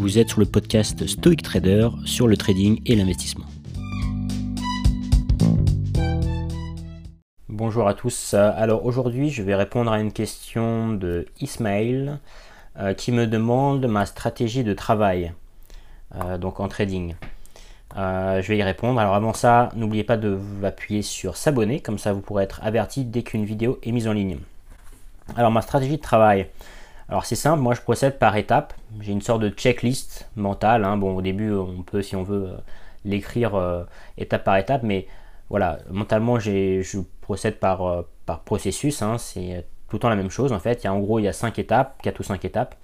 Vous êtes sur le podcast Stoic Trader sur le trading et l'investissement. Bonjour à tous. Alors aujourd'hui, je vais répondre à une question de Ismail euh, qui me demande ma stratégie de travail euh, donc en trading. Euh, je vais y répondre. Alors avant ça, n'oubliez pas de vous appuyer sur s'abonner, comme ça vous pourrez être averti dès qu'une vidéo est mise en ligne. Alors ma stratégie de travail. Alors c'est simple, moi je procède par étapes. J'ai une sorte de checklist mentale. Hein. Bon au début on peut si on veut euh, l'écrire euh, étape par étape, mais voilà, mentalement je procède par, par processus. Hein. C'est tout le temps la même chose en fait. Il y a, en gros il y a 5 étapes, 4 ou 5 étapes.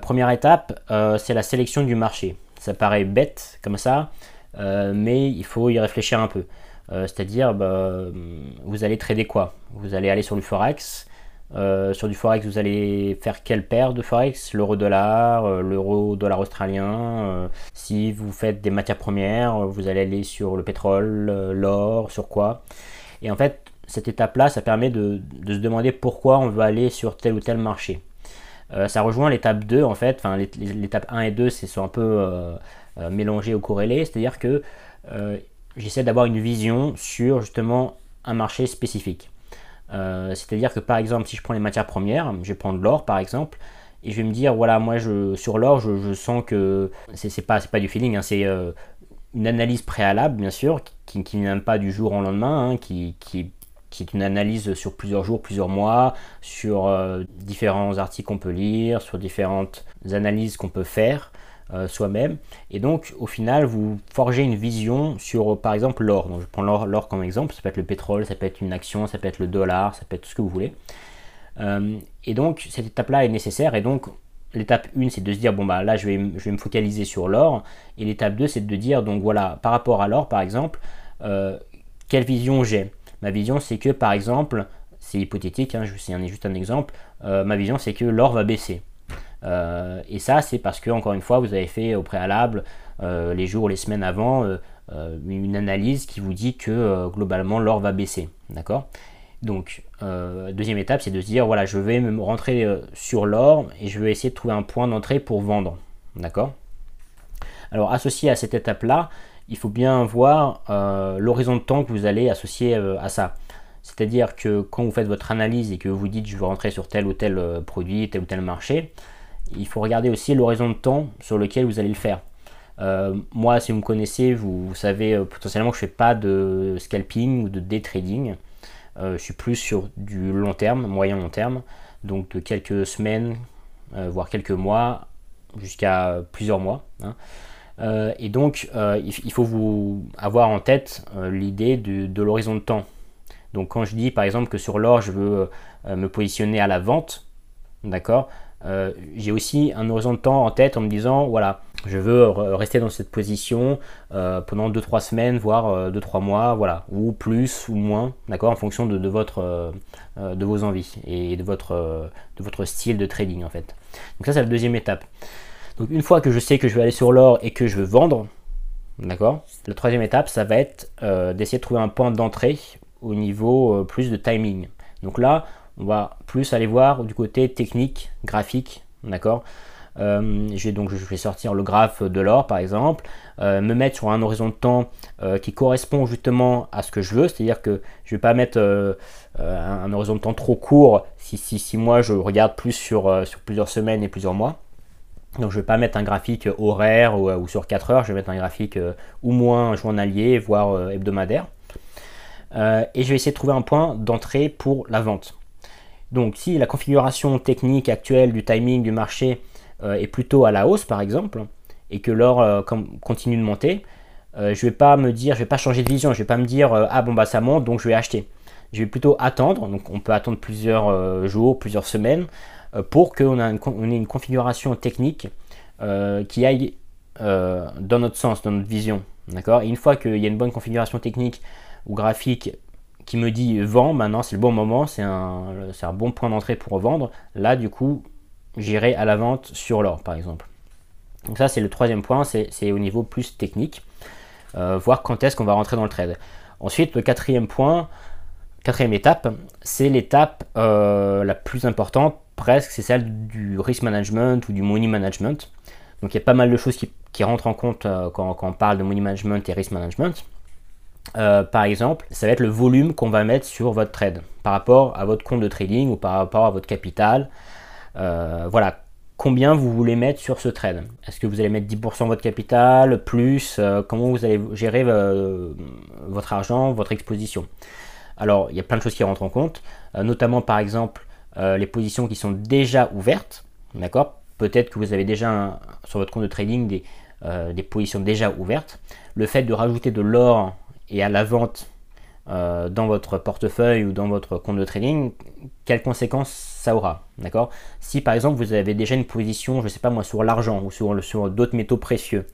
première étape, c'est la sélection du marché. Ça paraît bête comme ça, euh, mais il faut y réfléchir un peu. Euh, c'est-à-dire, bah, vous allez trader quoi? Vous allez aller sur du forex. Euh, sur du forex, vous allez faire quelle paire de forex? L'euro-dollar, l'euro-dollar australien. si vous faites des matières premières, vous allez aller sur le pétrole, l'or, sur quoi? Et en fait, cette étape-là, ça permet de, se demander pourquoi on veut aller sur tel ou tel marché. Euh, ça rejoint l'étape 2 en fait, enfin l'étape 1 et 2 sont un peu euh, euh, mélangés ou corrélés, c'est-à-dire que j'essaie d'avoir une vision sur justement un marché spécifique. C'est-à-dire que par exemple si je prends les matières premières, je vais prendre l'or par exemple, et je vais me dire voilà moi je, sur l'or je, sens que c'est pas, pas du feeling, hein, c'est une analyse préalable bien sûr, qui, qui n'aime pas du jour au lendemain, hein, qui, qui qui est une analyse sur plusieurs jours, plusieurs mois, sur euh, différents articles qu'on peut lire, sur différentes analyses qu'on peut faire euh, soi-même. Et donc, au final, vous forgez une vision sur, par exemple, l'or. Donc, je prends l'or comme exemple. Ça peut être le pétrole, ça peut être une action, ça peut être le dollar, ça peut être tout ce que vous voulez. Euh, et donc, cette étape-là est nécessaire. Et donc, l'étape 1, c'est de se dire, bon, bah là, je vais, je vais me focaliser sur l'or. Et l'étape 2, c'est de dire, donc voilà, par rapport à l'or, par exemple, quelle vision j'ai? Ma vision, c'est que par exemple, c'est hypothétique, hein, c'est juste un exemple, euh, ma vision, c'est que l'or va baisser. Euh, et ça, c'est parce que, encore une fois, vous avez fait au préalable, euh, les jours, les semaines avant, une analyse qui vous dit que globalement, l'or va baisser. D'accord? Donc, deuxième étape, c'est de se dire, voilà, je vais me rentrer sur l'or et je vais essayer de trouver un point d'entrée pour vendre. D'accord? Alors, associé à cette étape-là, il faut bien voir euh, l'horizon de temps que vous allez associer euh, à ça. C'est-à-dire que quand vous faites votre analyse et que vous dites je veux rentrer sur tel ou tel euh, produit, tel ou tel marché, il faut regarder aussi l'horizon de temps sur lequel vous allez le faire. moi, si vous me connaissez, vous, savez potentiellement que je ne fais pas de scalping ou de day trading. je suis plus sur du long terme, moyen long terme, donc de quelques semaines, voire quelques mois, jusqu'à plusieurs mois. Hein. Euh, et donc, euh, il, faut vous avoir en tête euh, l'idée de, l'horizon de temps. Donc, quand je dis par exemple que sur l'or, je veux me positionner à la vente, d'accord J'ai aussi un horizon de temps en tête en me disant voilà, je veux rester dans cette position pendant 2-3 semaines, voire 2-3 mois, voilà, ou plus ou moins, d'accord, en fonction de, votre, de vos envies et de votre, de votre style de trading en fait. Donc, ça, c'est la deuxième étape. Donc une fois que je sais que je vais aller sur l'or et que je veux vendre, d'accord La troisième étape, ça va être euh, d'essayer de trouver un point d'entrée au niveau euh, plus de timing. Donc là, on va plus aller voir du côté technique, graphique, d'accord euh, je vais sortir le graphe de l'or par exemple, me mettre sur un horizon de temps qui correspond justement à ce que je veux, c'est-à-dire que je ne vais pas mettre un, horizon de temps trop court si, moi je regarde plus sur, plusieurs semaines et plusieurs mois. Donc je ne vais pas mettre un graphique horaire ou, sur 4 heures, je vais mettre un graphique euh, ou moins journalier, voire euh, hebdomadaire. Euh, et je vais essayer de trouver un point d'entrée pour la vente. Donc si la configuration technique actuelle du timing du marché est plutôt à la hausse par exemple, et que l'or continue de monter, je ne vais pas me dire, je vais pas changer de vision, je ne vais pas me dire ah bon bah ça monte donc je vais acheter. Je vais plutôt attendre, donc on peut attendre plusieurs jours, plusieurs semaines, euh, pour qu'on ait une configuration technique euh, qui aille euh, dans notre sens, dans notre vision. D'accord? Une fois qu'il y a une bonne configuration technique ou graphique qui me dit vend, maintenant c'est le bon moment, c'est un, un, bon point d'entrée pour vendre. Là, du coup, j'irai à la vente sur l'or, par exemple. Donc ça, c'est le troisième point, c'est au niveau plus technique, voir quand est-ce qu'on va rentrer dans le trade. Ensuite, le quatrième point, quatrième étape, c'est l'étape la plus importante presque, c'est celle du risk management ou du money management. Donc il y a pas mal de choses qui, rentrent en compte quand, on parle de money management et risk management. Par exemple, ça va être le volume qu'on va mettre sur votre trade par rapport à votre compte de trading ou par rapport à votre capital. voilà, combien vous voulez mettre sur ce trade? Est-ce que vous allez mettre 10% de votre capital, plus, euh, comment vous allez gérer euh, votre argent, votre exposition? Alors, il y a plein de choses qui rentrent en compte, euh, notamment par exemple les positions qui sont déjà ouvertes, d'accord? Peut-être que vous avez déjà sur votre compte de trading des, des positions déjà ouvertes. Le fait de rajouter de l'or et à la vente euh, dans votre portefeuille ou dans votre compte de trading, quelles conséquences ça aura. D'accord? Si par exemple vous avez déjà une position, je ne sais pas moi, sur l'argent ou sur, sur d'autres métaux précieux,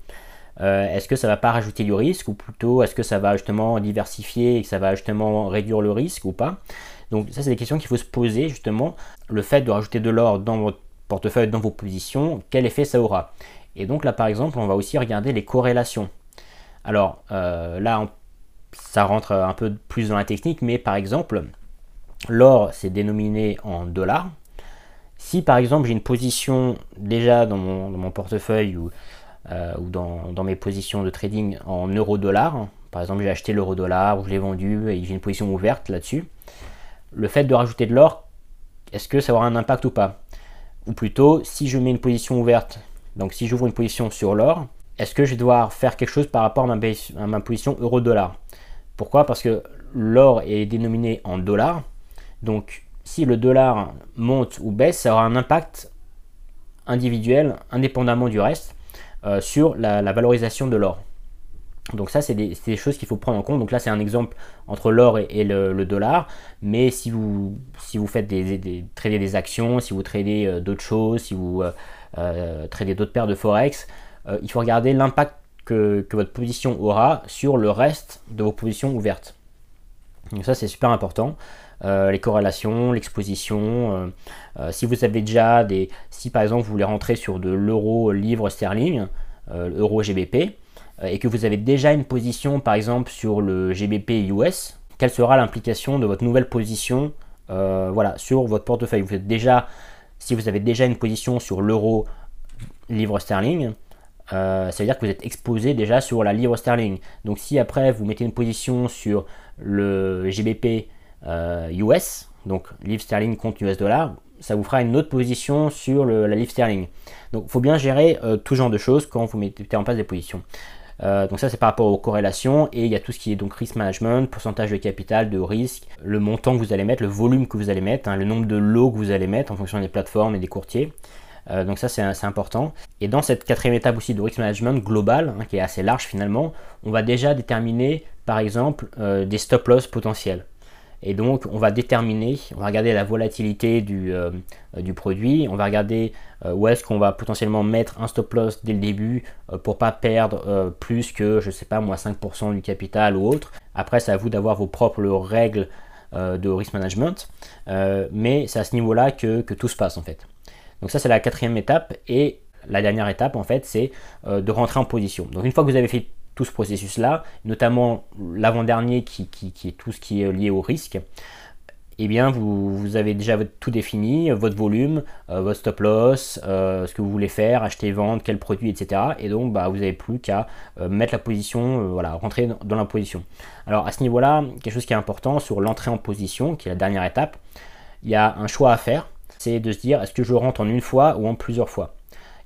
euh, est-ce que ça va pas rajouter du risque ou plutôt est-ce que ça va justement diversifier et que ça va justement réduire le risque ou pas? Donc ça c'est des questions qu'il faut se poser justement. Le fait de rajouter de l'or dans votre portefeuille, dans vos positions, quel effet ça aura? Et donc là par exemple on va aussi regarder les corrélations. Alors euh, là on ça rentre un peu plus dans la technique, mais par exemple, l'or c'est dénominé en dollars. Si par exemple j'ai une position déjà dans mon, portefeuille ou, euh, dans, mes positions de trading en euro-dollar, par exemple j'ai acheté l'euro-dollar ou je l'ai vendu et j'ai une position ouverte là-dessus, le fait de rajouter de l'or, est-ce que ça aura un impact ou pas? Ou plutôt, si je mets une position ouverte, donc si j'ouvre une position sur l'or, est-ce que je vais devoir faire quelque chose par rapport à ma, position euro-dollar? Pourquoi? Parce que l'or est dénominé en dollars. Donc si le dollar monte ou baisse, ça aura un impact individuel, indépendamment du reste, euh, sur la, valorisation de l'or. Donc ça, c'est des, choses qu'il faut prendre en compte. Donc là, c'est un exemple entre l'or et, le, dollar. Mais si vous, si vous faites des, des tradez des actions, si vous tradez euh, d'autres choses, si vous euh, tradez d'autres paires de forex, euh, il faut regarder l'impact que, votre position aura sur le reste de vos positions ouvertes. Donc ça c'est super important. Euh, les corrélations, l'exposition. Euh, si vous avez déjà des, si par exemple vous voulez rentrer sur de l'euro livre sterling, euro GBP, et que vous avez déjà une position par exemple sur le GBP US, quelle sera l'implication de votre nouvelle position, voilà, sur votre portefeuille? Si vous avez déjà une position sur l'euro livre sterling, euh, ça veut dire que vous êtes exposé déjà sur la livre sterling. Donc si après vous mettez une position sur le GBP US, euh, donc livre sterling contre US dollar, ça vous fera une autre position sur la livre sterling. Donc il faut bien gérer euh, tout genre de choses quand vous mettez en place des positions. donc ça c'est par rapport aux corrélations et il y a tout ce qui est donc risk management, pourcentage de capital, de risque, le montant que vous allez mettre, le volume que vous allez mettre, hein, le nombre de lots que vous allez mettre en fonction des plateformes et des courtiers. Euh, donc ça c'est important. Et dans cette quatrième étape aussi de risk management global, hein, qui est assez large finalement, on va déjà déterminer par exemple euh, des stop loss potentiels. Et donc on va déterminer, on va regarder la volatilité du, euh, du produit, on va regarder où est-ce qu'on va potentiellement mettre un stop loss dès le début pour pas perdre plus que je sais pas moi 5% du capital ou autre. Après c'est à vous d'avoir vos propres règles de risk management, mais c'est à ce niveau-là que tout se passe en fait. Donc ça c'est la quatrième étape et la dernière étape en fait c'est euh, de rentrer en position. Donc une fois que vous avez fait tout ce processus là, notamment l'avant-dernier qui, est tout ce qui est lié au risque, eh bien vous, avez déjà tout défini, votre volume, euh, votre stop loss, euh, ce que vous voulez faire, acheter, vendre, quel produit, etc. Et donc bah, vous n'avez plus qu'à mettre la position, voilà, rentrer dans la position. Alors à ce niveau-là, quelque chose qui est important sur l'entrée en position, qui est la dernière étape, il y a un choix à faire c'est de se dire est-ce que je rentre en une fois ou en plusieurs fois?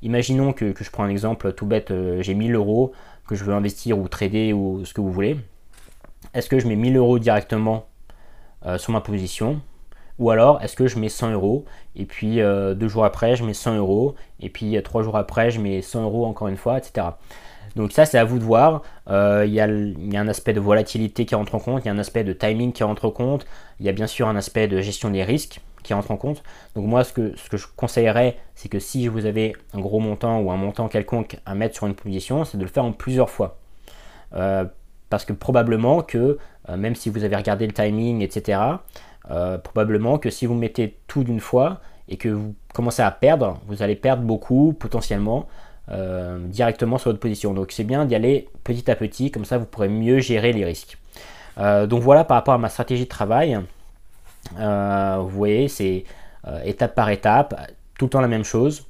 Imaginons que, je prends un exemple tout bête, euh, j'ai 1000 euros que je veux investir ou trader ou ce que vous voulez. Est-ce que je mets 1000 euros directement euh, sur ma position? Ou alors est-ce que je mets 100 euros et puis euh, deux jours après je mets 100 euros et puis trois jours après je mets 100 euros encore une fois, etc. Donc ça c'est à vous de voir. Il y, a un aspect de volatilité qui rentre en compte, il y a un aspect de timing qui rentre en compte, il y a bien sûr un aspect de gestion des risques qui rentre en compte. Donc moi, ce que, ce que je conseillerais, c'est que si vous avez un gros montant ou un montant quelconque à mettre sur une position, c'est de le faire en plusieurs fois. Euh, parce que probablement que, euh, même si vous avez regardé le timing, etc., euh, probablement que si vous mettez tout d'une fois et que vous commencez à perdre, vous allez perdre beaucoup potentiellement directement sur votre position. Donc c'est bien d'y aller petit à petit, comme ça vous pourrez mieux gérer les risques. donc voilà par rapport à ma stratégie de travail. Euh, vous voyez, c'est euh, étape par étape, tout le temps la même chose.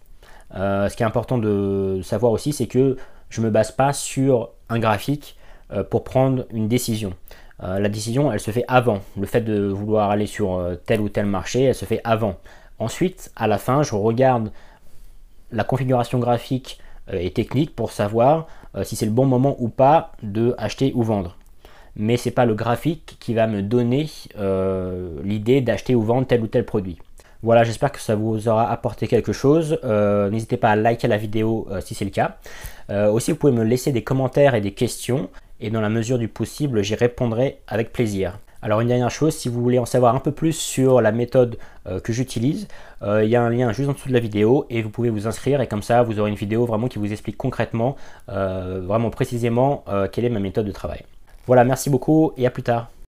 ce qui est important de savoir aussi, c'est que je ne me base pas sur un graphique pour prendre une décision. la décision, elle se fait avant. Le fait de vouloir aller sur tel ou tel marché, elle se fait avant. Ensuite, à la fin, je regarde la configuration graphique et technique pour savoir si c'est le bon moment ou pas de acheter ou vendre mais ce n'est pas le graphique qui va me donner euh, l'idée d'acheter ou vendre tel ou tel produit. Voilà, j'espère que ça vous aura apporté quelque chose. Euh, n'hésitez pas à liker la vidéo euh, si c'est le cas. aussi, vous pouvez me laisser des commentaires et des questions, et dans la mesure du possible, j'y répondrai avec plaisir. Alors une dernière chose, si vous voulez en savoir un peu plus sur la méthode que j'utilise, il y a un lien juste en dessous de la vidéo et vous pouvez vous inscrire et comme ça vous aurez une vidéo vraiment qui vous explique concrètement, vraiment précisément quelle est ma méthode de travail. Voilà, merci beaucoup et à plus tard.